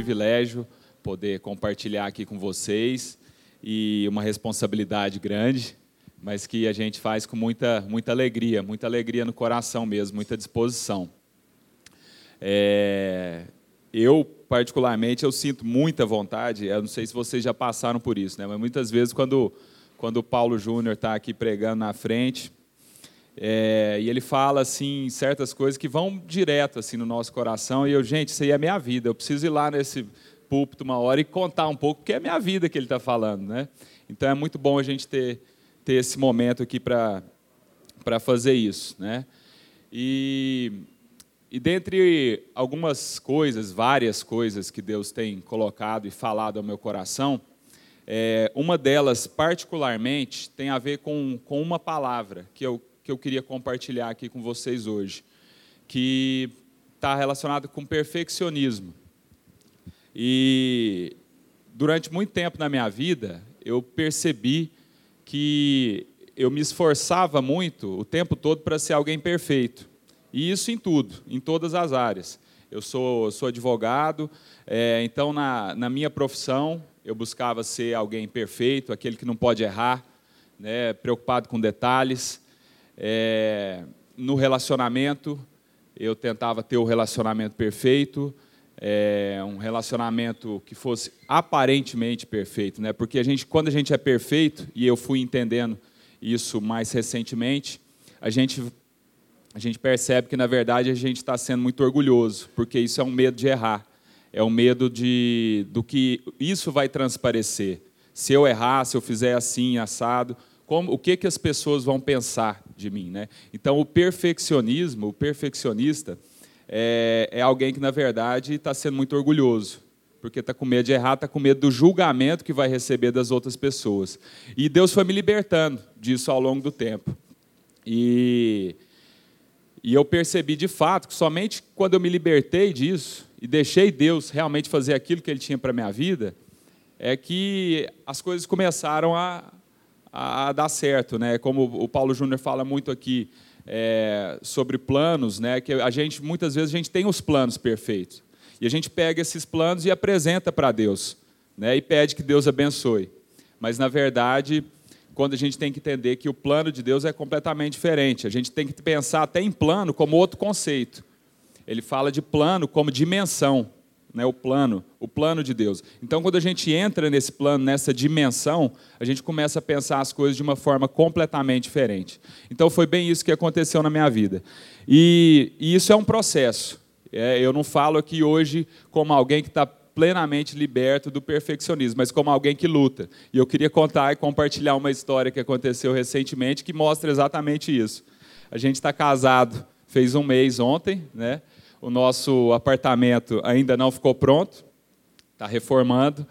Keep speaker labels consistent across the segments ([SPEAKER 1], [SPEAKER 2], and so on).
[SPEAKER 1] privilégio poder compartilhar aqui com vocês e uma responsabilidade grande, mas que a gente faz com muita, muita alegria, muita alegria no coração mesmo, muita disposição. É, eu, particularmente, eu sinto muita vontade, eu não sei se vocês já passaram por isso, né? mas muitas vezes quando, quando o Paulo Júnior está aqui pregando na frente, é, e ele fala assim certas coisas que vão direto assim no nosso coração. E eu gente isso aí é minha vida. Eu preciso ir lá nesse púlpito uma hora e contar um pouco porque é minha vida que ele está falando né? Então é muito bom a gente ter ter esse momento aqui para para fazer isso né? E e dentre algumas coisas várias coisas que Deus tem colocado e falado ao meu coração é, uma delas particularmente tem a ver com, com uma palavra que eu que eu queria compartilhar aqui com vocês hoje, que está relacionado com perfeccionismo. E durante muito tempo na minha vida, eu percebi que eu me esforçava muito o tempo todo para ser alguém perfeito. E isso em tudo, em todas as áreas. Eu sou, sou advogado, é, então na, na minha profissão eu buscava ser alguém perfeito, aquele que não pode errar, né, preocupado com detalhes. É, no relacionamento, eu tentava ter o relacionamento perfeito, é, um relacionamento que fosse aparentemente perfeito, né? Porque a gente, quando a gente é perfeito, e eu fui entendendo isso mais recentemente, a gente a gente percebe que na verdade a gente está sendo muito orgulhoso, porque isso é um medo de errar, é um medo de do que isso vai transparecer. Se eu errar, se eu fizer assim assado, como, o que, que as pessoas vão pensar de mim. Né? Então, o perfeccionismo, o perfeccionista, é, é alguém que, na verdade, está sendo muito orgulhoso, porque está com medo de errar, está com medo do julgamento que vai receber das outras pessoas. E Deus foi me libertando disso ao longo do tempo. E, e eu percebi, de fato, que somente quando eu me libertei disso e deixei Deus realmente fazer aquilo que Ele tinha para a minha vida, é que as coisas começaram a, a dar certo, né? Como o Paulo Júnior fala muito aqui é, sobre planos, né? Que a gente muitas vezes a gente tem os planos perfeitos e a gente pega esses planos e apresenta para Deus, né? E pede que Deus abençoe. Mas na verdade, quando a gente tem que entender que o plano de Deus é completamente diferente, a gente tem que pensar até em plano como outro conceito. Ele fala de plano como dimensão né, o plano, o plano de Deus. Então, quando a gente entra nesse plano, nessa dimensão, a gente começa a pensar as coisas de uma forma completamente diferente. Então, foi bem isso que aconteceu na minha vida. E, e isso é um processo. É, eu não falo aqui hoje como alguém que está plenamente liberto do perfeccionismo, mas como alguém que luta. E eu queria contar e compartilhar uma história que aconteceu recentemente que mostra exatamente isso. A gente está casado, fez um mês ontem, né? O nosso apartamento ainda não ficou pronto, está reformando,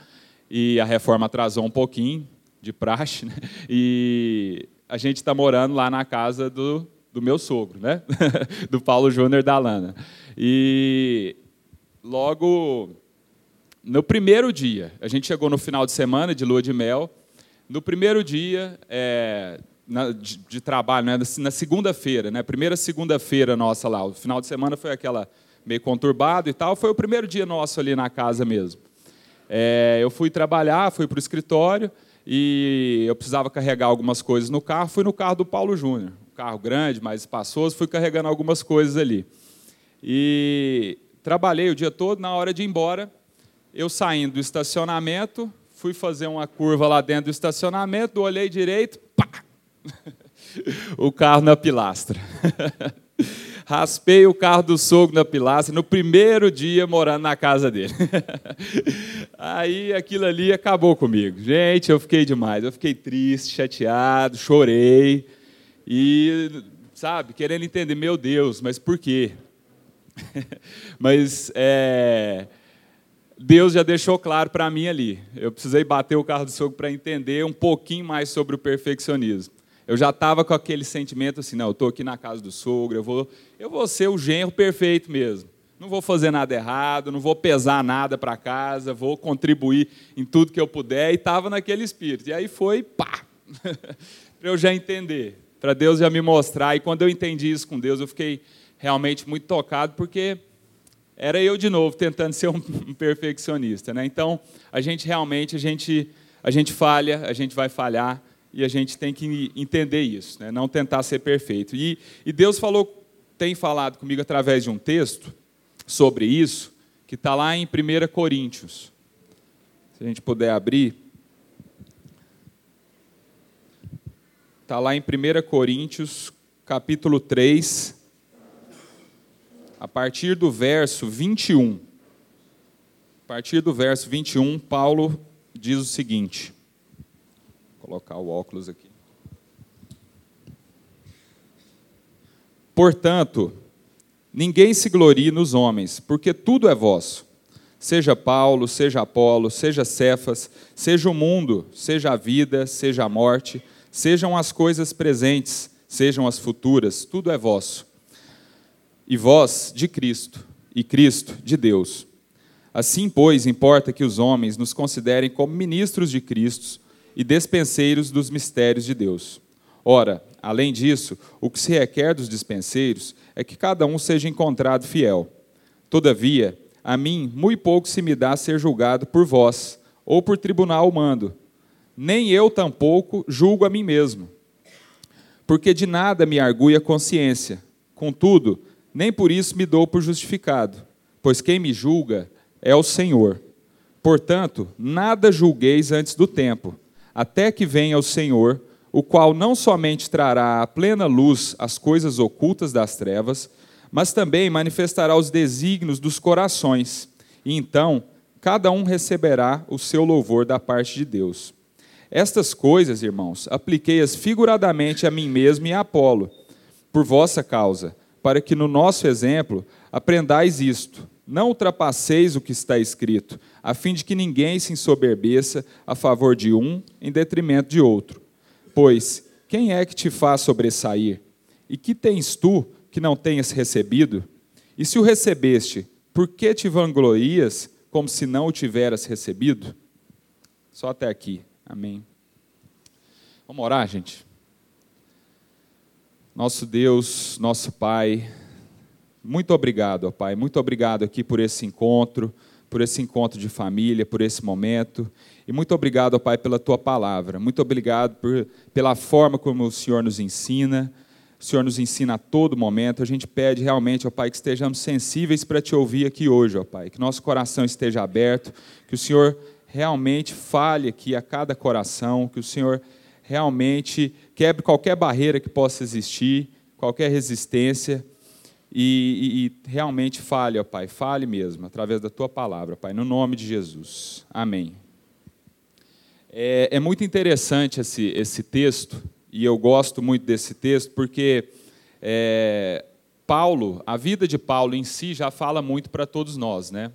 [SPEAKER 1] e a reforma atrasou um pouquinho, de praxe, né? e a gente está morando lá na casa do, do meu sogro, né? do Paulo Júnior da Lana. E logo no primeiro dia, a gente chegou no final de semana de lua de mel. No primeiro dia é, na, de, de, trabalho, né, na segunda-feira, né, primeira segunda-feira nossa lá. O final de semana foi aquela meio conturbado e tal. Foi o primeiro dia nosso ali na casa mesmo. É, eu fui trabalhar, fui para o escritório e eu precisava carregar algumas coisas no carro. Fui no carro do Paulo Júnior, um carro grande, mais espaçoso. Fui carregando algumas coisas ali. E trabalhei o dia todo. Na hora de ir embora, eu saindo do estacionamento, fui fazer uma curva lá dentro do estacionamento, olhei direito! o carro na pilastra. Raspei o carro do sogro na pilastra no primeiro dia morando na casa dele. Aí aquilo ali acabou comigo. Gente, eu fiquei demais. Eu fiquei triste, chateado, chorei. E, sabe, querendo entender, meu Deus, mas por quê? mas é, Deus já deixou claro para mim ali. Eu precisei bater o carro do sogro para entender um pouquinho mais sobre o perfeccionismo eu já estava com aquele sentimento assim, não, eu estou aqui na casa do sogro, eu vou, eu vou ser o genro perfeito mesmo. Não vou fazer nada errado, não vou pesar nada para casa, vou contribuir em tudo que eu puder, e estava naquele espírito. E aí foi, pá, para eu já entender, para Deus já me mostrar. E quando eu entendi isso com Deus, eu fiquei realmente muito tocado, porque era eu de novo tentando ser um perfeccionista, né? Então, a gente realmente a gente a gente falha, a gente vai falhar e a gente tem que entender isso, né? Não tentar ser perfeito. E, e Deus falou, tem falado comigo através de um texto sobre isso, que está lá em 1 Coríntios. Se a gente puder abrir. Está lá em 1 Coríntios, capítulo 3, a partir do verso 21. A partir do verso 21, Paulo diz o seguinte: colocar o óculos aqui. Portanto, ninguém se glorie nos homens, porque tudo é vosso. Seja Paulo, seja Apolo, seja Cefas, seja o mundo, seja a vida, seja a morte, sejam as coisas presentes, sejam as futuras, tudo é vosso e vós de Cristo, e Cristo de Deus. Assim, pois, importa que os homens nos considerem como ministros de Cristo e despenseiros dos mistérios de Deus. Ora, além disso, o que se requer dos dispenseiros é que cada um seja encontrado fiel. Todavia, a mim muito pouco se me dá ser julgado por vós, ou por tribunal humano. Nem eu tampouco julgo a mim mesmo. Porque de nada me argui a consciência. Contudo, nem por isso me dou por justificado, pois quem me julga é o Senhor. Portanto, nada julgueis antes do tempo, até que venha o Senhor, o qual não somente trará à plena luz as coisas ocultas das trevas, mas também manifestará os desígnios dos corações, e então cada um receberá o seu louvor da parte de Deus. Estas coisas, irmãos, apliquei-as figuradamente a mim mesmo e a Apolo, por vossa causa para que no nosso exemplo aprendais isto. Não ultrapasseis o que está escrito, a fim de que ninguém se ensoberbeça a favor de um em detrimento de outro. Pois quem é que te faz sobressair? E que tens tu que não tenhas recebido? E se o recebeste, por que te vanglorias como se não o tiveras recebido? Só até aqui. Amém. Vamos orar, gente? Nosso Deus, nosso Pai, muito obrigado, ó Pai, muito obrigado aqui por esse encontro, por esse encontro de família, por esse momento. E muito obrigado, ó Pai, pela tua palavra. Muito obrigado por, pela forma como o Senhor nos ensina. O Senhor nos ensina a todo momento. A gente pede realmente, ó Pai, que estejamos sensíveis para te ouvir aqui hoje, ó Pai. Que nosso coração esteja aberto, que o Senhor realmente fale aqui a cada coração, que o Senhor realmente quebre qualquer barreira que possa existir, qualquer resistência, e, e, e realmente fale, ó Pai, fale mesmo, através da Tua palavra, Pai, no nome de Jesus. Amém. É, é muito interessante esse, esse texto, e eu gosto muito desse texto, porque é, Paulo, a vida de Paulo em si já fala muito para todos nós, né?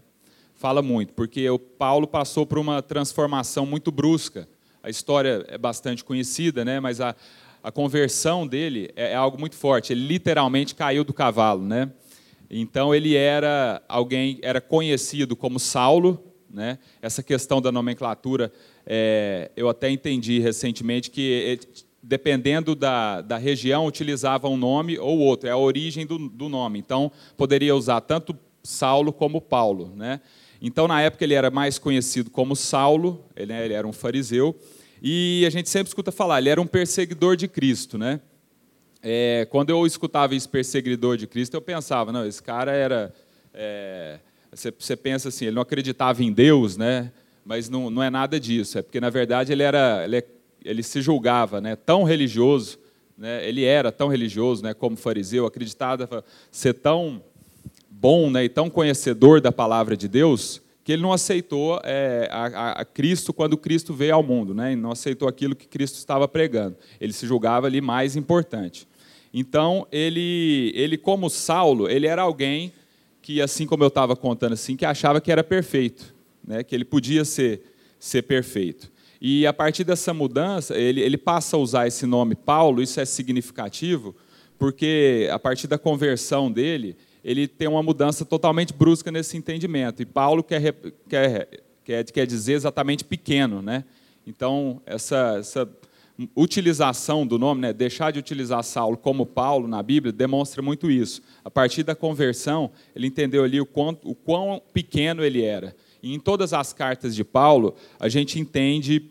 [SPEAKER 1] Fala muito, porque o Paulo passou por uma transformação muito brusca a história é bastante conhecida, né? mas a, a conversão dele é, é algo muito forte. Ele literalmente caiu do cavalo. Né? Então ele era alguém, era conhecido como Saulo. Né? Essa questão da nomenclatura, é, eu até entendi recentemente que dependendo da, da região, utilizava um nome ou outro, é a origem do, do nome. Então, poderia usar tanto Saulo como Paulo. Né? Então, na época, ele era mais conhecido como Saulo, ele, né, ele era um fariseu, e a gente sempre escuta falar, ele era um perseguidor de Cristo, né? É, quando eu escutava esse perseguidor de Cristo, eu pensava, não, esse cara era. É, você, você, pensa assim, ele não acreditava em Deus, né? Mas não, não é nada disso. É porque na verdade ele era, ele, ele se julgava, né? Tão religioso, né? Ele era tão religioso, né? Como fariseu, acreditava ser tão bom, né? E tão conhecedor da palavra de Deus que ele não aceitou é, a, a, Cristo quando Cristo veio ao mundo, né? Não aceitou aquilo que Cristo estava pregando. Ele se julgava ali mais importante. Então ele, ele como Saulo, ele era alguém que, assim como eu estava contando, assim, que achava que era perfeito, né? Que ele podia ser ser perfeito. E a partir dessa mudança, ele, ele passa a usar esse nome Paulo. Isso é significativo, porque a partir da conversão dele ele tem uma mudança totalmente brusca nesse entendimento. E Paulo quer, quer, quer, quer dizer exatamente pequeno. Né? Então, essa, essa utilização do nome, né, deixar de utilizar Saulo como Paulo na Bíblia, demonstra muito isso. A partir da conversão, ele entendeu ali o, quanto, o quão pequeno ele era. E em todas as cartas de Paulo, a gente entende,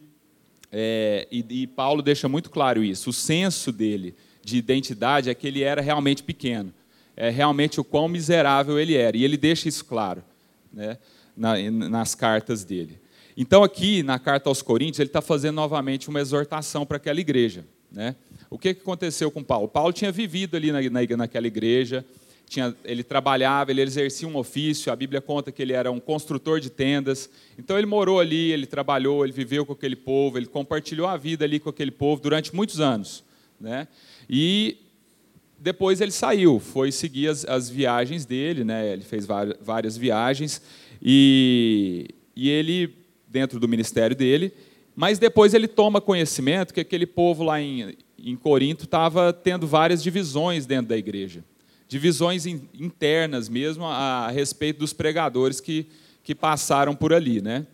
[SPEAKER 1] é, e, e Paulo deixa muito claro isso, o senso dele de identidade é que ele era realmente pequeno. É realmente o quão miserável ele era. E ele deixa isso claro né, nas cartas dele. Então, aqui na carta aos Coríntios, ele está fazendo novamente uma exortação para aquela igreja. Né? O que aconteceu com Paulo? Paulo tinha vivido ali na, na, naquela igreja, tinha, ele trabalhava, ele exercia um ofício, a Bíblia conta que ele era um construtor de tendas. Então, ele morou ali, ele trabalhou, ele viveu com aquele povo, ele compartilhou a vida ali com aquele povo durante muitos anos. Né? E depois ele saiu, foi seguir as, as viagens dele, né? ele fez várias viagens, e, e ele dentro do ministério dele, mas depois ele toma conhecimento que aquele povo lá em, em Corinto estava tendo várias divisões dentro da igreja, divisões internas mesmo a, a respeito dos pregadores que, que passaram por ali. Né?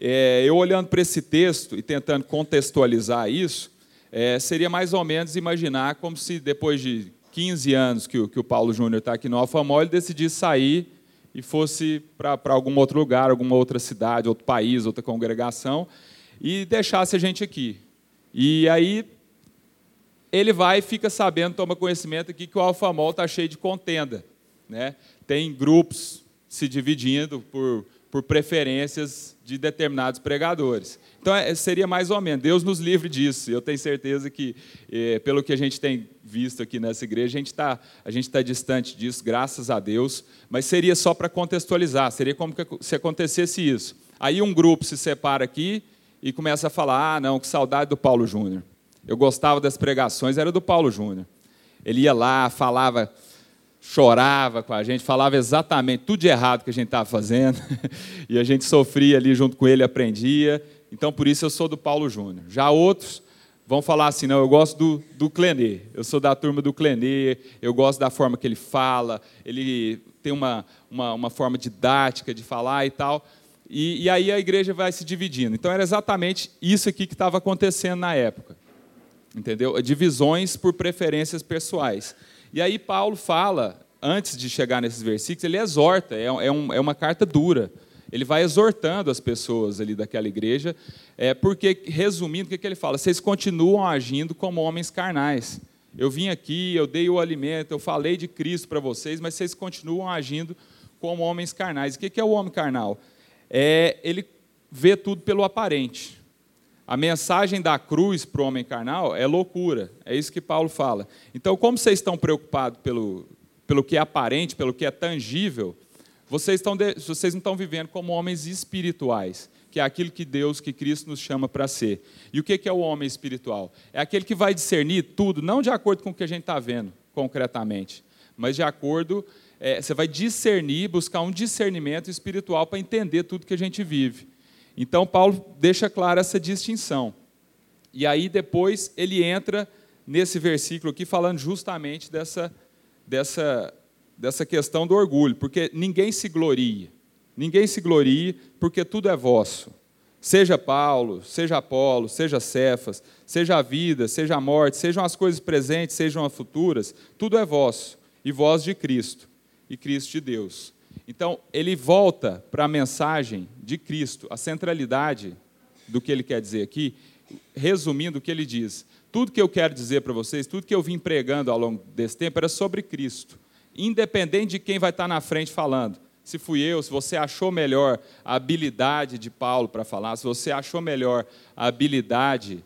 [SPEAKER 1] É, eu olhando para esse texto e tentando contextualizar isso, é, seria mais ou menos imaginar como se depois de 15 anos que o, que o Paulo Júnior está aqui no Alfamol, ele decidisse sair e fosse para algum outro lugar, alguma outra cidade, outro país, outra congregação, e deixasse a gente aqui. E aí ele vai e fica sabendo, toma conhecimento aqui que o Alfamol está cheio de contenda. Né? Tem grupos se dividindo por, por preferências de determinados pregadores. Então, é, seria mais ou menos, Deus nos livre disso. Eu tenho certeza que, é, pelo que a gente tem visto aqui nessa igreja, a gente está tá distante disso, graças a Deus, mas seria só para contextualizar, seria como se acontecesse isso. Aí um grupo se separa aqui e começa a falar: ah, não, que saudade do Paulo Júnior. Eu gostava das pregações, era do Paulo Júnior. Ele ia lá, falava, chorava com a gente, falava exatamente tudo de errado que a gente estava fazendo, e a gente sofria ali junto com ele, aprendia. Então, por isso eu sou do Paulo Júnior. Já outros vão falar assim, não, eu gosto do, do Clenê, eu sou da turma do Clenê, eu gosto da forma que ele fala, ele tem uma, uma, uma forma didática de falar e tal. E, e, aí a igreja vai se dividindo. Então era exatamente isso aqui que estava acontecendo na época. Entendeu? Divisões por preferências pessoais. E aí Paulo fala, antes de chegar nesses versículos, ele exorta, é, é, um, é uma carta dura ele vai exortando as pessoas ali daquela igreja, é, porque, resumindo, o que, que ele fala? Vocês continuam agindo como homens carnais. Eu vim aqui, eu dei o alimento, eu falei de Cristo para vocês, mas vocês continuam agindo como homens carnais. O que, que é o homem carnal? É, ele vê tudo pelo aparente. A mensagem da cruz para o homem carnal é loucura, é isso que Paulo fala. Então, como vocês estão preocupados pelo, pelo que é aparente, pelo que é tangível, vocês, estão de, vocês não estão vivendo como homens espirituais, que é aquilo que Deus, que Cristo nos chama para ser. E o que é o homem espiritual? É aquele que vai discernir tudo, não de acordo com o que a gente está vendo concretamente, mas de acordo, é, você vai discernir, buscar um discernimento espiritual para entender tudo que a gente vive. Então, Paulo deixa clara essa distinção. E aí, depois, ele entra nesse versículo aqui, falando justamente dessa, dessa dessa questão do orgulho, porque ninguém se gloria. Ninguém se glorie, porque tudo é vosso. Seja Paulo, seja Apolo, seja Cefas, seja a vida, seja a morte, sejam as coisas presentes, sejam as futuras, tudo é vosso, e vós de Cristo, e Cristo de Deus. Então, ele volta para a mensagem de Cristo, a centralidade do que ele quer dizer aqui, resumindo o que ele diz. Tudo que eu quero dizer para vocês, tudo que eu vim pregando ao longo desse tempo era sobre Cristo independente de quem vai estar na frente falando. Se fui eu, se você achou melhor a habilidade de Paulo para falar, se você achou melhor a habilidade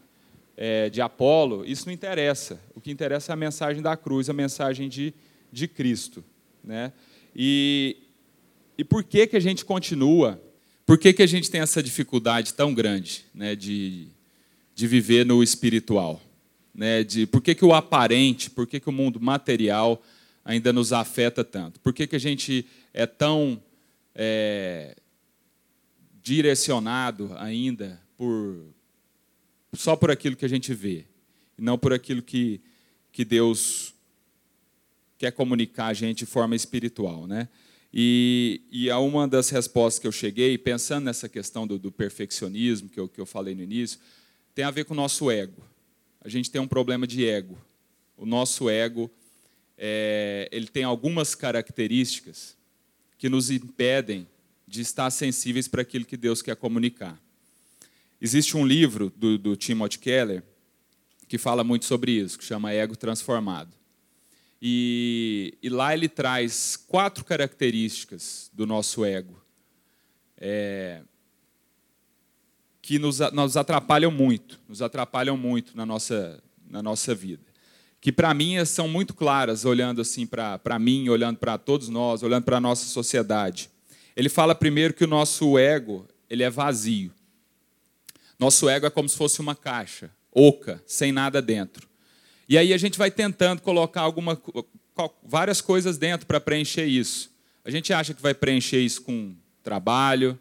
[SPEAKER 1] é, de Apolo, isso não interessa. O que interessa é a mensagem da cruz, a mensagem de, de Cristo. Né? E, e por que, que a gente continua? Por que, que a gente tem essa dificuldade tão grande né, de, de viver no espiritual? Né, de, por que, que o aparente, por que, que o mundo material ainda nos afeta tanto? Por que, que a gente é tão é, direcionado ainda por só por aquilo que a gente vê, e não por aquilo que, que Deus quer comunicar a gente de forma espiritual, né? E, e a uma das respostas que eu cheguei, pensando nessa questão do, do perfeccionismo que eu, que eu falei no início, tem a ver com o nosso ego. a gente tem um problema de ego. O nosso ego é, ele tem algumas características que nos impedem de estar sensíveis para aquilo que Deus quer comunicar. Existe um livro do, do Timothy Keller que fala muito sobre isso, que chama Ego Transformado. E, e lá ele traz quatro características do nosso ego é, que nos, nos atrapalham muito, nos atrapalham muito na nossa, na nossa vida. Que para mim são muito claras, olhando assim para mim, olhando para todos nós, olhando para a nossa sociedade. Ele fala primeiro que o nosso ego ele é vazio. Nosso ego é como se fosse uma caixa oca, sem nada dentro. E aí a gente vai tentando colocar alguma, várias coisas dentro para preencher isso. A gente acha que vai preencher isso com trabalho,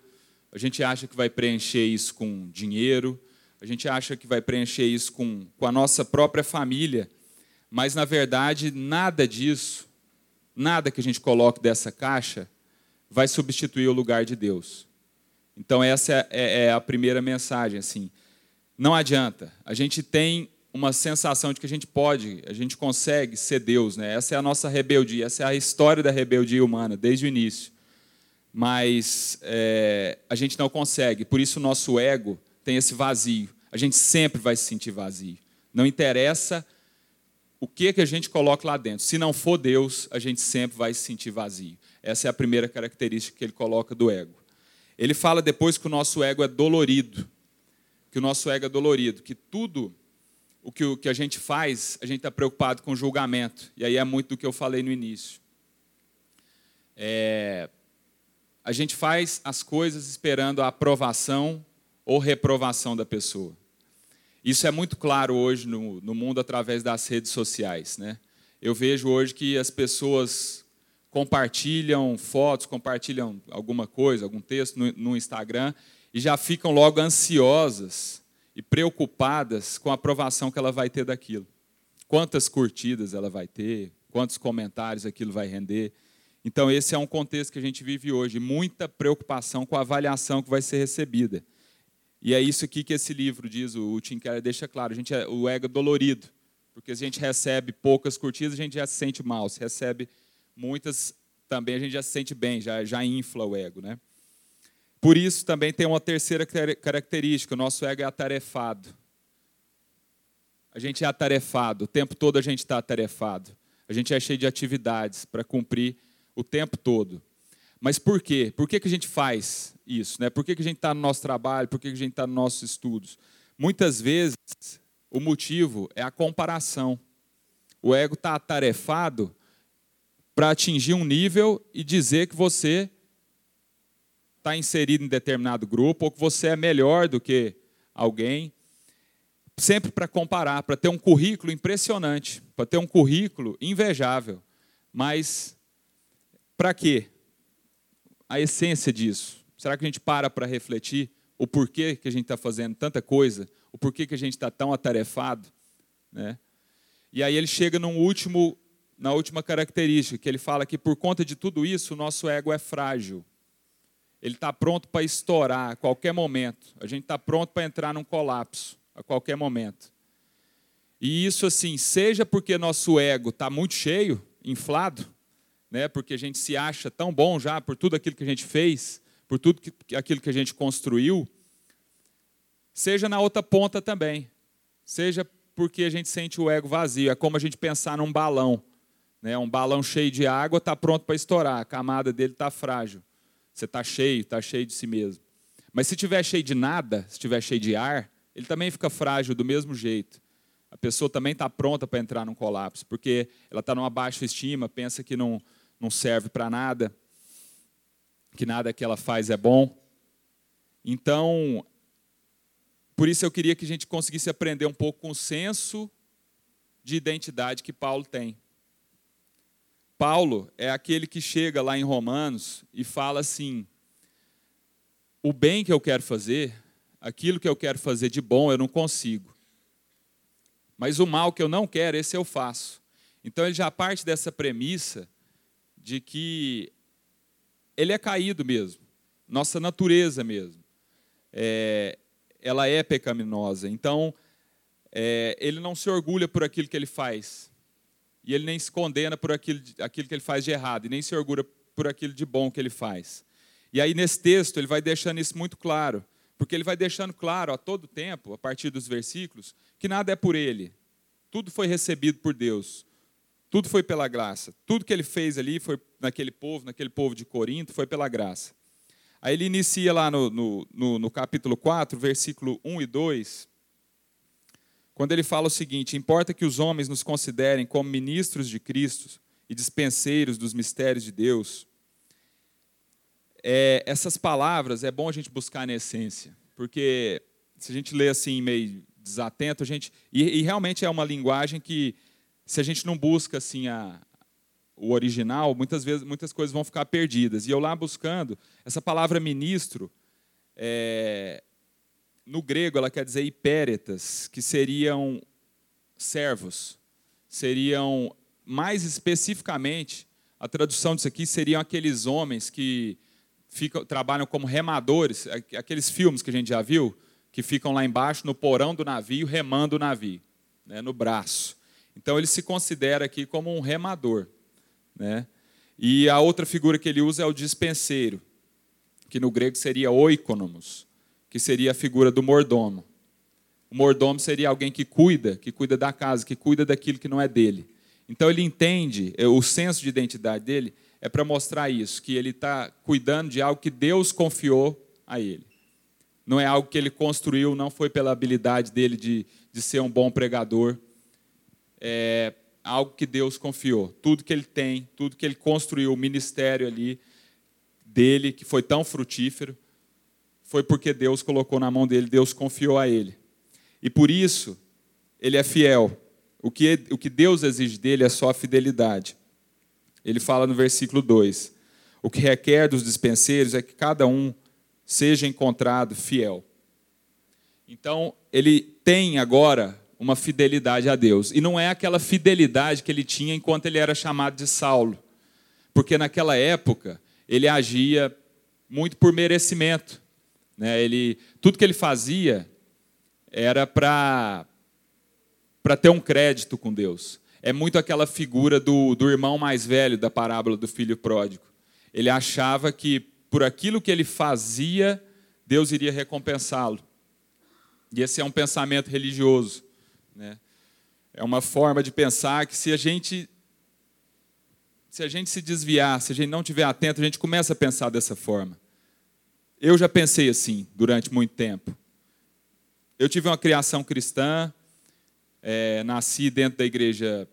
[SPEAKER 1] a gente acha que vai preencher isso com dinheiro, a gente acha que vai preencher isso com, com a nossa própria família, mas na verdade nada disso, nada que a gente coloque dessa caixa vai substituir o lugar de Deus. Então essa é, é, é a primeira mensagem, assim. Não adianta. A gente tem uma sensação de que a gente pode, a gente consegue ser Deus, né? Essa é a nossa rebeldia, essa é a história da rebeldia humana desde o início. Mas é, a gente não consegue, por isso o nosso ego tem esse vazio. A gente sempre vai se sentir vazio. Não interessa o que que a gente coloca lá dentro. Se não for Deus, a gente sempre vai se sentir vazio. Essa é a primeira característica que ele coloca do ego. Ele fala depois que o nosso ego é dolorido que o nosso ego é dolorido, que tudo o que, o que a gente faz, a gente está preocupado com julgamento. E aí é muito do que eu falei no início. É, a gente faz as coisas esperando a aprovação ou reprovação da pessoa. Isso é muito claro hoje no, no mundo através das redes sociais. Né? Eu vejo hoje que as pessoas compartilham fotos, compartilham alguma coisa, algum texto no, no Instagram, e já ficam logo ansiosas e preocupadas com a aprovação que ela vai ter daquilo. Quantas curtidas ela vai ter, quantos comentários aquilo vai render. Então, esse é um contexto que a gente vive hoje, muita preocupação com a avaliação que vai ser recebida. E é isso aqui que esse livro diz, o Tim Keller deixa claro, a gente é, o ego é dolorido, porque se a gente recebe poucas curtidas, a gente já se sente mal, se recebe muitas, também a gente já se sente bem, já, já infla o ego, né? Por isso também tem uma terceira característica: o nosso ego é atarefado. A gente é atarefado, o tempo todo a gente está atarefado. A gente é cheio de atividades para cumprir o tempo todo. Mas por quê? Por que, que a gente faz isso? Né? Por que, que a gente está no nosso trabalho? Por que, que a gente está nos nossos estudos? Muitas vezes o motivo é a comparação. O ego está atarefado para atingir um nível e dizer que você está inserido em determinado grupo, ou que você é melhor do que alguém, sempre para comparar, para ter um currículo impressionante, para ter um currículo invejável. Mas para quê? A essência disso. Será que a gente para para refletir o porquê que a gente está fazendo tanta coisa, o porquê que a gente está tão atarefado? Né? E aí ele chega num último, na última característica, que ele fala que por conta de tudo isso, o nosso ego é frágil ele está pronto para estourar a qualquer momento. A gente está pronto para entrar num colapso a qualquer momento. E isso, assim, seja porque nosso ego está muito cheio, inflado, né, porque a gente se acha tão bom já por tudo aquilo que a gente fez, por tudo que, aquilo que a gente construiu, seja na outra ponta também. Seja porque a gente sente o ego vazio. É como a gente pensar num balão. Né? Um balão cheio de água está pronto para estourar, a camada dele está frágil. Você está cheio, está cheio de si mesmo. Mas se estiver cheio de nada, se estiver cheio de ar, ele também fica frágil do mesmo jeito. A pessoa também está pronta para entrar num colapso, porque ela está numa baixa estima, pensa que não, não serve para nada, que nada que ela faz é bom. Então, por isso eu queria que a gente conseguisse aprender um pouco com o senso de identidade que Paulo tem. Paulo é aquele que chega lá em Romanos e fala assim: o bem que eu quero fazer, aquilo que eu quero fazer de bom, eu não consigo. Mas o mal que eu não quero, esse eu faço. Então ele já parte dessa premissa de que ele é caído mesmo, nossa natureza mesmo. É, ela é pecaminosa. Então, é, ele não se orgulha por aquilo que ele faz. E ele nem se condena por aquilo, aquilo que ele faz de errado, e nem se orgulha por aquilo de bom que ele faz. E aí, nesse texto, ele vai deixando isso muito claro, porque ele vai deixando claro a todo tempo, a partir dos versículos, que nada é por ele, tudo foi recebido por Deus, tudo foi pela graça, tudo que ele fez ali foi naquele povo, naquele povo de Corinto, foi pela graça. Aí ele inicia lá no, no, no, no capítulo 4, versículo 1 e 2, quando ele fala o seguinte: Importa que os homens nos considerem como ministros de Cristo e dispenseiros dos mistérios de Deus. É, essas palavras é bom a gente buscar na essência, porque se a gente lê assim meio desatento, a gente e, e realmente é uma linguagem que se a gente não busca assim a, o original, muitas vezes muitas coisas vão ficar perdidas. E eu lá buscando essa palavra ministro, é, no grego ela quer dizer hipéretas, que seriam servos. Seriam, mais especificamente, a tradução disso aqui seriam aqueles homens que ficam, trabalham como remadores, aqueles filmes que a gente já viu, que ficam lá embaixo no porão do navio, remando o navio, né, no braço. Então ele se considera aqui como um remador. Né? E a outra figura que ele usa é o dispenseiro, que no grego seria oikonomos que seria a figura do mordomo. O mordomo seria alguém que cuida, que cuida da casa, que cuida daquilo que não é dele. Então ele entende, é, o senso de identidade dele é para mostrar isso, que ele está cuidando de algo que Deus confiou a ele. Não é algo que ele construiu, não foi pela habilidade dele de, de ser um bom pregador. É algo que Deus confiou. Tudo que ele tem, tudo que ele construiu, o ministério ali dele, que foi tão frutífero, foi porque Deus colocou na mão dele, Deus confiou a ele. E por isso, ele é fiel. O que, o que Deus exige dele é só a fidelidade. Ele fala no versículo 2: O que requer dos dispenseiros é que cada um seja encontrado fiel. Então, ele tem agora uma fidelidade a Deus. E não é aquela fidelidade que ele tinha enquanto ele era chamado de Saulo. Porque naquela época, ele agia muito por merecimento. Né? Ele, tudo que ele fazia era para ter um crédito com Deus. É muito aquela figura do, do irmão mais velho da parábola do filho pródigo. Ele achava que por aquilo que ele fazia, Deus iria recompensá-lo. E esse é um pensamento religioso. Né? É uma forma de pensar que se a gente se a gente se desviar, se a gente não estiver atento, a gente começa a pensar dessa forma. Eu já pensei assim durante muito tempo. Eu tive uma criação cristã, é, nasci dentro da igreja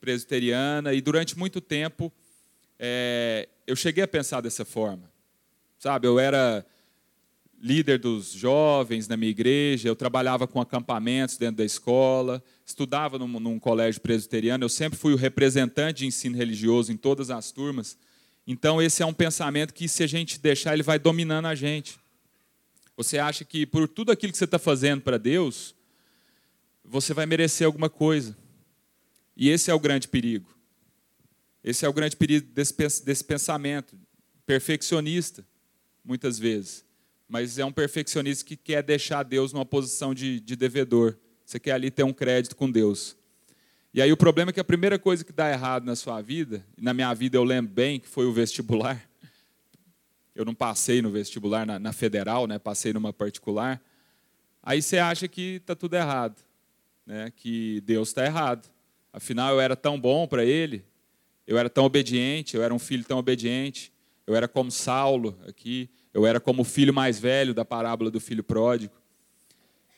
[SPEAKER 1] presbiteriana e durante muito tempo é, eu cheguei a pensar dessa forma. Sabe, eu era líder dos jovens na minha igreja, eu trabalhava com acampamentos dentro da escola, estudava num, num colégio presbiteriano, eu sempre fui o representante de ensino religioso em todas as turmas. Então, esse é um pensamento que, se a gente deixar, ele vai dominando a gente. Você acha que por tudo aquilo que você está fazendo para Deus, você vai merecer alguma coisa. E esse é o grande perigo. Esse é o grande perigo desse, desse pensamento perfeccionista, muitas vezes. Mas é um perfeccionista que quer deixar Deus numa posição de, de devedor. Você quer ali ter um crédito com Deus. E aí o problema é que a primeira coisa que dá errado na sua vida, e na minha vida eu lembro bem que foi o vestibular. Eu não passei no vestibular na, na federal, né? Passei numa particular. Aí você acha que está tudo errado, né? Que Deus está errado. Afinal eu era tão bom para Ele, eu era tão obediente, eu era um filho tão obediente, eu era como Saulo aqui, eu era como o filho mais velho da parábola do filho pródigo.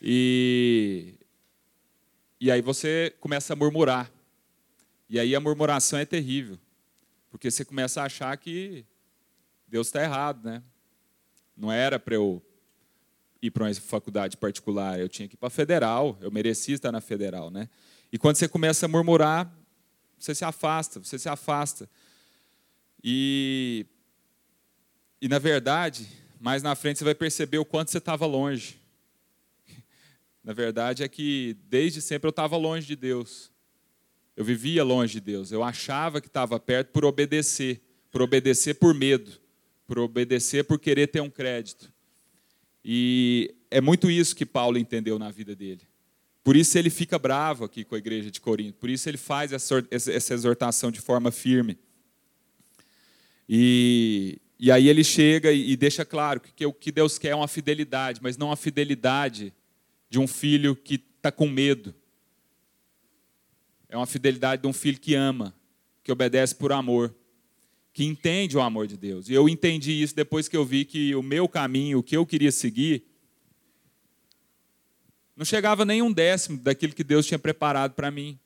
[SPEAKER 1] E e aí você começa a murmurar. E aí a murmuração é terrível. Porque você começa a achar que Deus está errado, né? Não era para eu ir para uma faculdade particular, eu tinha que ir para a federal, eu merecia estar na federal, né? E quando você começa a murmurar, você se afasta, você se afasta. E, e na verdade, mais na frente você vai perceber o quanto você estava longe. Na verdade é que desde sempre eu estava longe de Deus. Eu vivia longe de Deus. Eu achava que estava perto por obedecer, por obedecer por medo, por obedecer por querer ter um crédito. E é muito isso que Paulo entendeu na vida dele. Por isso ele fica bravo aqui com a igreja de Corinto. Por isso ele faz essa exortação de forma firme. E, e aí ele chega e deixa claro que o que Deus quer é uma fidelidade, mas não a fidelidade de um filho que está com medo. É uma fidelidade de um filho que ama, que obedece por amor, que entende o amor de Deus. E eu entendi isso depois que eu vi que o meu caminho, o que eu queria seguir, não chegava nem um décimo daquilo que Deus tinha preparado para mim.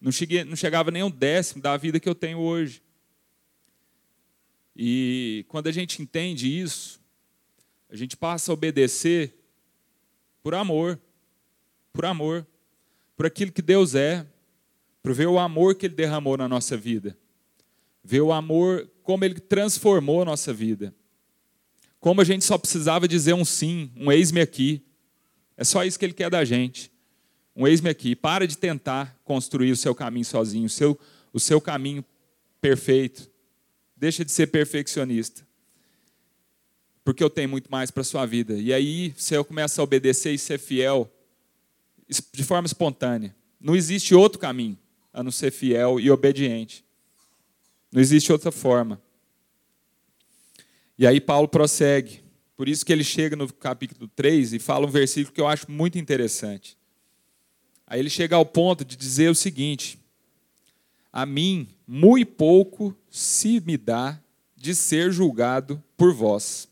[SPEAKER 1] Não, cheguei, não chegava nem um décimo da vida que eu tenho hoje. E quando a gente entende isso, a gente passa a obedecer por amor, por amor, por aquilo que Deus é, por ver o amor que Ele derramou na nossa vida, ver o amor, como Ele transformou a nossa vida, como a gente só precisava dizer um sim, um eis-me aqui, é só isso que Ele quer da gente, um eis-me aqui, para de tentar construir o seu caminho sozinho, o seu, o seu caminho perfeito, Deixa de ser perfeccionista. Porque eu tenho muito mais para a sua vida. E aí você começa a obedecer e ser fiel de forma espontânea. Não existe outro caminho a não ser fiel e obediente. Não existe outra forma. E aí Paulo prossegue. Por isso que ele chega no capítulo 3 e fala um versículo que eu acho muito interessante. Aí ele chega ao ponto de dizer o seguinte: a mim muito pouco se me dá de ser julgado por vós.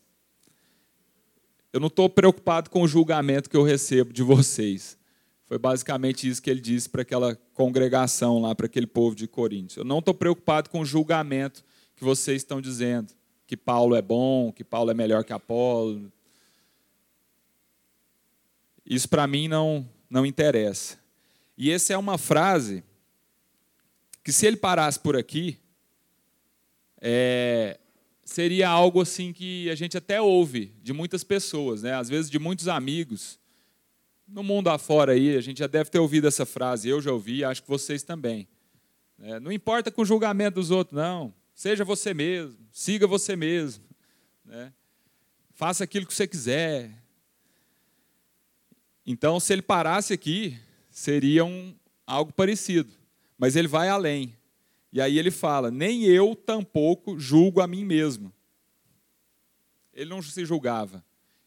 [SPEAKER 1] Eu não estou preocupado com o julgamento que eu recebo de vocês. Foi basicamente isso que ele disse para aquela congregação lá, para aquele povo de Coríntios. Eu não estou preocupado com o julgamento que vocês estão dizendo, que Paulo é bom, que Paulo é melhor que Apolo. Isso para mim não, não interessa. E essa é uma frase que se ele parasse por aqui, é, seria algo assim que a gente até ouve de muitas pessoas, né? às vezes de muitos amigos. No mundo afora aí, a gente já deve ter ouvido essa frase, eu já ouvi, acho que vocês também. É, não importa com o julgamento dos outros, não. Seja você mesmo, siga você mesmo. Né? Faça aquilo que você quiser. Então, se ele parasse aqui, seria um, algo parecido. Mas ele vai além. E aí ele fala: Nem eu tampouco julgo a mim mesmo. Ele não se julgava.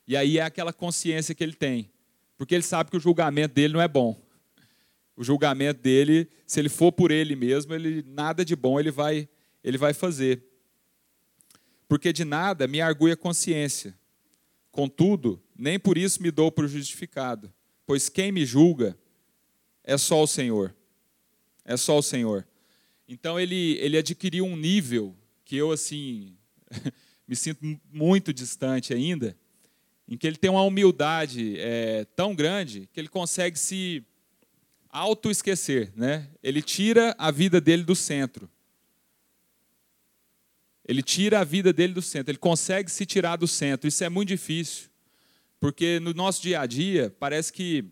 [SPEAKER 1] E aí é aquela consciência que ele tem. Porque ele sabe que o julgamento dele não é bom. O julgamento dele, se ele for por ele mesmo, ele nada de bom ele vai ele vai fazer. Porque de nada me argui a consciência. Contudo, nem por isso me dou por justificado, pois quem me julga é só o Senhor é só o Senhor. Então ele, ele adquiriu um nível que eu assim me sinto muito distante ainda, em que ele tem uma humildade é, tão grande que ele consegue se auto-esquecer. Né? Ele tira a vida dele do centro. Ele tira a vida dele do centro, ele consegue se tirar do centro. Isso é muito difícil, porque no nosso dia a dia parece que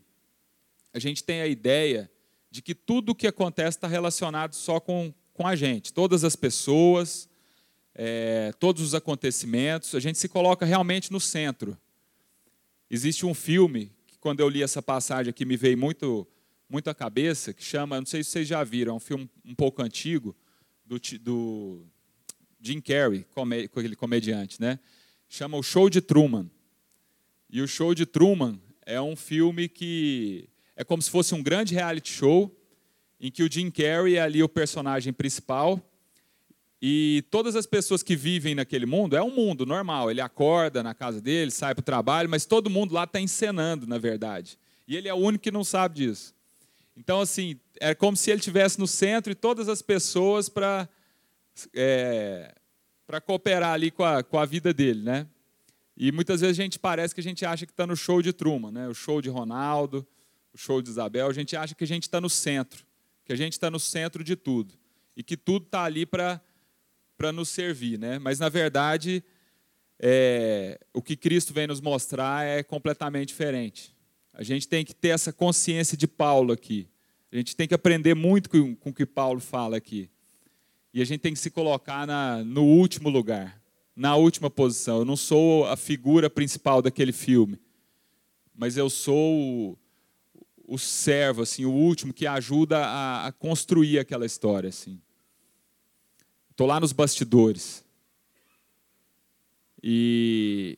[SPEAKER 1] a gente tem a ideia de que tudo o que acontece está relacionado só com, com a gente, todas as pessoas, é, todos os acontecimentos, a gente se coloca realmente no centro. Existe um filme que, quando eu li essa passagem aqui, me veio muito, muito à cabeça, que chama, não sei se vocês já viram, é um filme um pouco antigo, do, do Jim Carrey, aquele comediante, né? chama O Show de Truman. E o Show de Truman é um filme que é como se fosse um grande reality show em que o Jim Carrey é ali o personagem principal e todas as pessoas que vivem naquele mundo é um mundo normal. Ele acorda na casa dele, sai para o trabalho, mas todo mundo lá está encenando, na verdade. E ele é o único que não sabe disso. Então, assim, é como se ele estivesse no centro e todas as pessoas para é, para cooperar ali com a, com a vida dele, né? E muitas vezes a gente parece que a gente acha que está no show de Truman, né? O show de Ronaldo, show de Isabel, a gente acha que a gente está no centro, que a gente está no centro de tudo e que tudo está ali para nos servir, né? Mas na verdade é, o que Cristo vem nos mostrar é completamente diferente. A gente tem que ter essa consciência de Paulo aqui. A gente tem que aprender muito com, com o que Paulo fala aqui. E a gente tem que se colocar na, no último lugar, na última posição. Eu não sou a figura principal daquele filme, mas eu sou o servo, assim, o último que ajuda a, a construir aquela história, assim. Tô lá nos bastidores. E,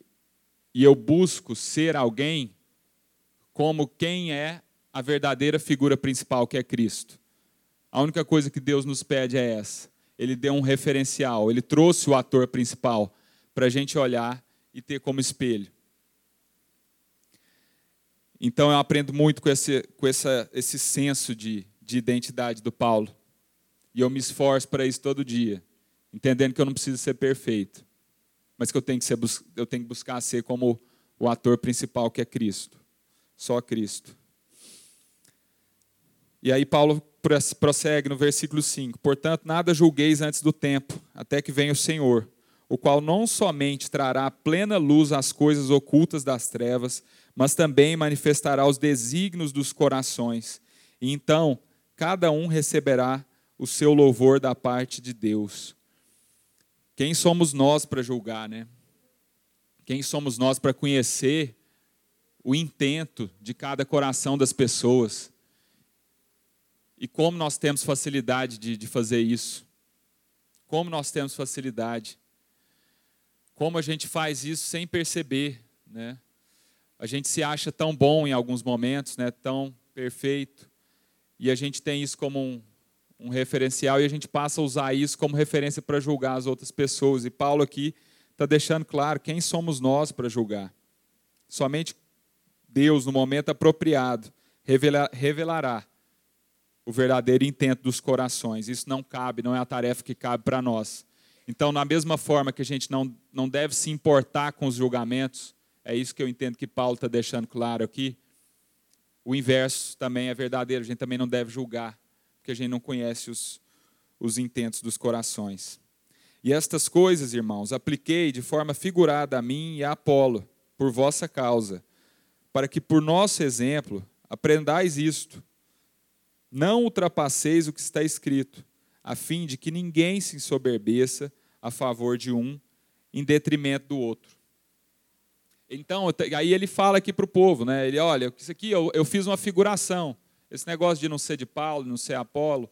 [SPEAKER 1] e eu busco ser alguém como quem é a verdadeira figura principal, que é Cristo. A única coisa que Deus nos pede é essa. Ele deu um referencial, ele trouxe o ator principal para a gente olhar e ter como espelho. Então eu aprendo muito com esse, com essa, esse senso de, de identidade do Paulo. E eu me esforço para isso todo dia, entendendo que eu não preciso ser perfeito, mas que eu tenho que, ser, eu tenho que buscar ser como o ator principal, que é Cristo. Só Cristo. E aí Paulo prossegue no versículo 5: Portanto, nada julgueis antes do tempo, até que venha o Senhor, o qual não somente trará plena luz às coisas ocultas das trevas, mas também manifestará os desígnios dos corações. E então, cada um receberá o seu louvor da parte de Deus. Quem somos nós para julgar, né? Quem somos nós para conhecer o intento de cada coração das pessoas? E como nós temos facilidade de, de fazer isso? Como nós temos facilidade? Como a gente faz isso sem perceber, né? A gente se acha tão bom em alguns momentos, né? tão perfeito, e a gente tem isso como um, um referencial e a gente passa a usar isso como referência para julgar as outras pessoas. E Paulo aqui está deixando claro quem somos nós para julgar. Somente Deus, no momento apropriado, revelará o verdadeiro intento dos corações. Isso não cabe, não é a tarefa que cabe para nós. Então, na mesma forma que a gente não, não deve se importar com os julgamentos, é isso que eu entendo que Paulo está deixando claro aqui. O inverso também é verdadeiro. A gente também não deve julgar, porque a gente não conhece os, os intentos dos corações. E estas coisas, irmãos, apliquei de forma figurada a mim e a Apolo, por vossa causa, para que por nosso exemplo aprendais isto. Não ultrapasseis o que está escrito, a fim de que ninguém se ensoberbeça a favor de um em detrimento do outro. Então, aí ele fala aqui para o povo, né? Ele, olha, isso aqui eu, eu fiz uma figuração. Esse negócio de não ser de Paulo, não ser Apolo,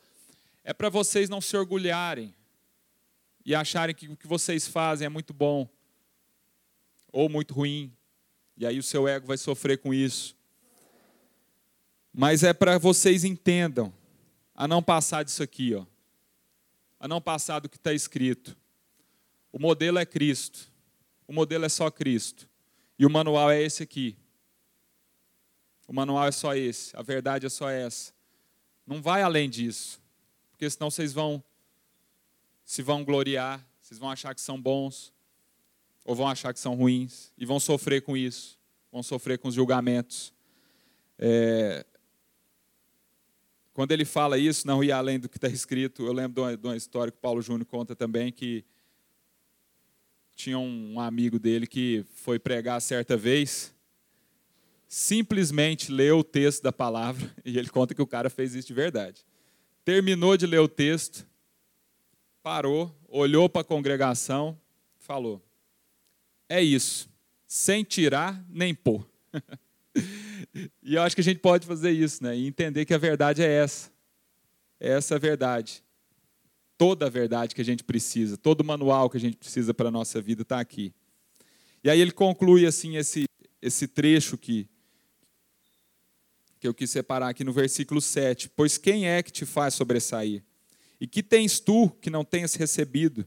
[SPEAKER 1] é para vocês não se orgulharem e acharem que o que vocês fazem é muito bom ou muito ruim. E aí o seu ego vai sofrer com isso. Mas é para vocês entendam a não passar disso aqui, ó. A não passar do que está escrito. O modelo é Cristo. O modelo é só Cristo. E o manual é esse aqui. O manual é só esse, a verdade é só essa. Não vai além disso, porque senão vocês vão se vão gloriar, vocês vão achar que são bons, ou vão achar que são ruins, e vão sofrer com isso, vão sofrer com os julgamentos. É... Quando ele fala isso, não ir além do que está escrito, eu lembro de uma, de uma história que Paulo Júnior conta também, que tinha um amigo dele que foi pregar certa vez, simplesmente leu o texto da palavra, e ele conta que o cara fez isso de verdade. Terminou de ler o texto, parou, olhou para a congregação, falou: É isso, sem tirar nem pôr. e eu acho que a gente pode fazer isso, né? E entender que a verdade é essa. É essa a verdade toda a verdade que a gente precisa, todo o manual que a gente precisa para a nossa vida está aqui. E aí ele conclui assim esse, esse trecho que, que eu quis separar aqui no versículo 7. Pois quem é que te faz sobressair? E que tens tu que não tenhas recebido?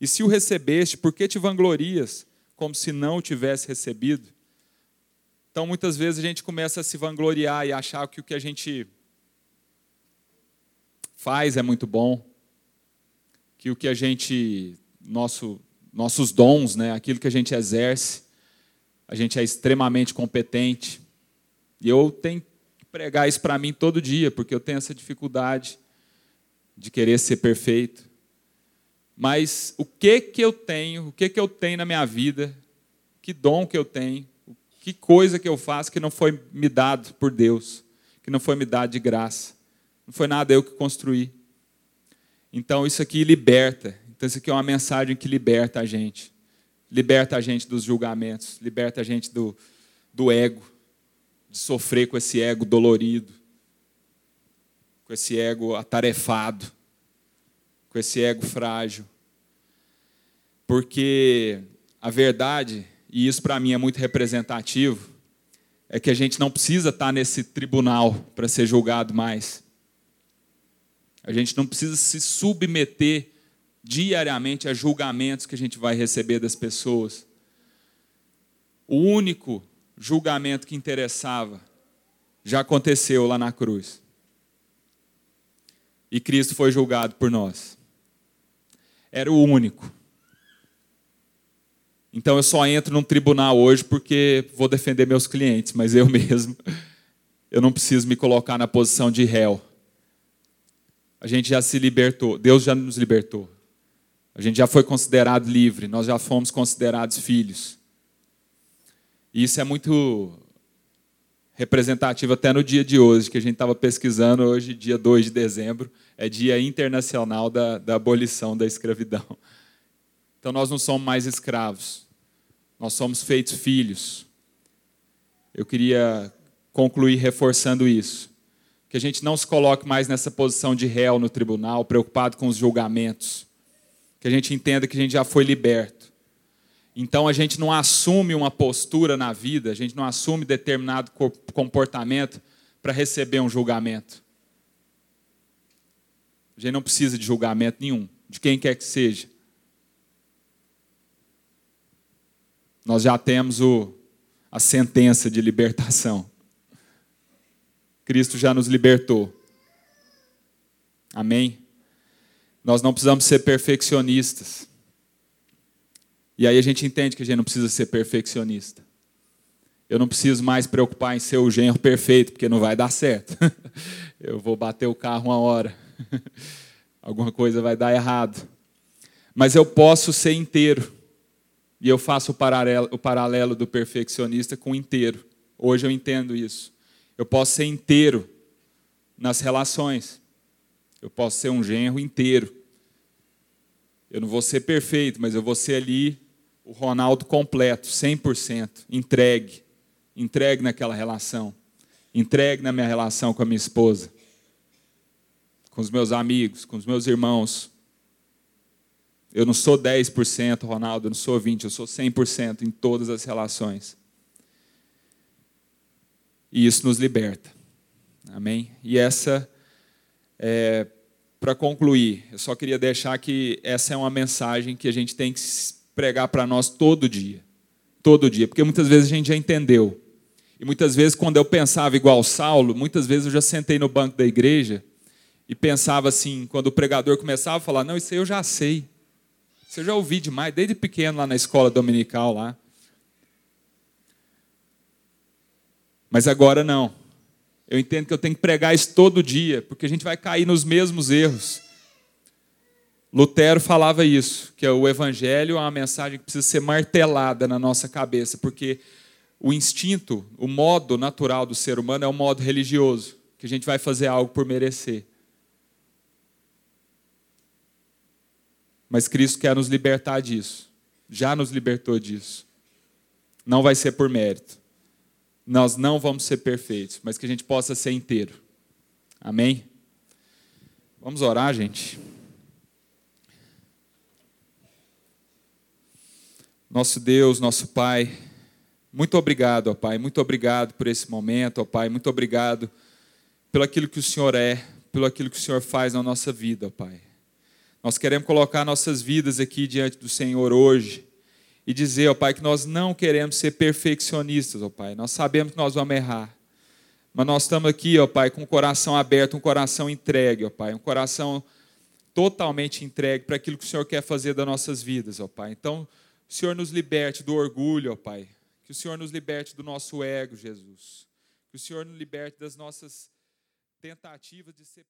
[SPEAKER 1] E se o recebeste, por que te vanglorias, como se não o tivesse recebido? Então, muitas vezes a gente começa a se vangloriar e achar que o que a gente faz é muito bom, que o que a gente, nosso, nossos dons, né, aquilo que a gente exerce, a gente é extremamente competente. E eu tenho que pregar isso para mim todo dia, porque eu tenho essa dificuldade de querer ser perfeito. Mas o que que eu tenho, o que que eu tenho na minha vida, que dom que eu tenho, que coisa que eu faço que não foi me dado por Deus, que não foi me dado de graça. Não foi nada eu que construí. Então isso aqui liberta. Então isso aqui é uma mensagem que liberta a gente. Liberta a gente dos julgamentos, liberta a gente do, do ego, de sofrer com esse ego dolorido. com esse ego atarefado, com esse ego frágil. Porque a verdade, e isso para mim é muito representativo, é que a gente não precisa estar nesse tribunal para ser julgado mais. A gente não precisa se submeter diariamente a julgamentos que a gente vai receber das pessoas. O único julgamento que interessava já aconteceu lá na cruz. E Cristo foi julgado por nós. Era o único. Então eu só entro num tribunal hoje porque vou defender meus clientes, mas eu mesmo, eu não preciso me colocar na posição de réu. A gente já se libertou, Deus já nos libertou. A gente já foi considerado livre, nós já fomos considerados filhos. E isso é muito representativo até no dia de hoje, que a gente estava pesquisando hoje, dia 2 de dezembro, é dia internacional da, da abolição da escravidão. Então nós não somos mais escravos, nós somos feitos filhos. Eu queria concluir reforçando isso. Que a gente não se coloque mais nessa posição de réu no tribunal, preocupado com os julgamentos. Que a gente entenda que a gente já foi liberto. Então a gente não assume uma postura na vida, a gente não assume determinado comportamento para receber um julgamento. A gente não precisa de julgamento nenhum, de quem quer que seja. nós já temos o, a sentença de libertação. Cristo já nos libertou. Amém? Nós não precisamos ser perfeccionistas. E aí a gente entende que a gente não precisa ser perfeccionista. Eu não preciso mais preocupar em ser o genro perfeito, porque não vai dar certo. Eu vou bater o carro uma hora. Alguma coisa vai dar errado. Mas eu posso ser inteiro. E eu faço o paralelo, o paralelo do perfeccionista com o inteiro. Hoje eu entendo isso. Eu posso ser inteiro nas relações. Eu posso ser um genro inteiro. Eu não vou ser perfeito, mas eu vou ser ali o Ronaldo completo, 100%, entregue. Entregue naquela relação. Entregue na minha relação com a minha esposa, com os meus amigos, com os meus irmãos, eu não sou 10%, Ronaldo, eu não sou 20%, eu sou 100% em todas as relações. E isso nos liberta. Amém? E essa, é, para concluir, eu só queria deixar que essa é uma mensagem que a gente tem que pregar para nós todo dia. Todo dia, porque muitas vezes a gente já entendeu. E muitas vezes, quando eu pensava igual Saulo, muitas vezes eu já sentei no banco da igreja e pensava assim, quando o pregador começava a falar: Não, isso aí eu já sei. Você já ouvi demais, desde pequeno lá na escola dominical lá. Mas agora não. Eu entendo que eu tenho que pregar isso todo dia, porque a gente vai cair nos mesmos erros. Lutero falava isso, que o evangelho é uma mensagem que precisa ser martelada na nossa cabeça, porque o instinto, o modo natural do ser humano é o modo religioso, que a gente vai fazer algo por merecer. Mas Cristo quer nos libertar disso. Já nos libertou disso. Não vai ser por mérito. Nós não vamos ser perfeitos, mas que a gente possa ser inteiro. Amém? Vamos orar, gente. Nosso Deus, nosso Pai, muito obrigado, ó Pai, muito obrigado por esse momento, ó Pai, muito obrigado pelo aquilo que o Senhor é, pelo aquilo que o Senhor faz na nossa vida, ó Pai. Nós queremos colocar nossas vidas aqui diante do Senhor hoje e dizer, ó Pai, que nós não queremos ser perfeccionistas, ó Pai. Nós sabemos que nós vamos errar. Mas nós estamos aqui, ó Pai, com o coração aberto, um coração entregue, ó Pai, um coração totalmente entregue para aquilo que o Senhor quer fazer das nossas vidas, ó Pai. Então, o Senhor nos liberte do orgulho, ó Pai. Que o Senhor nos liberte do nosso ego, Jesus. Que o Senhor nos liberte das nossas tentativas de ser.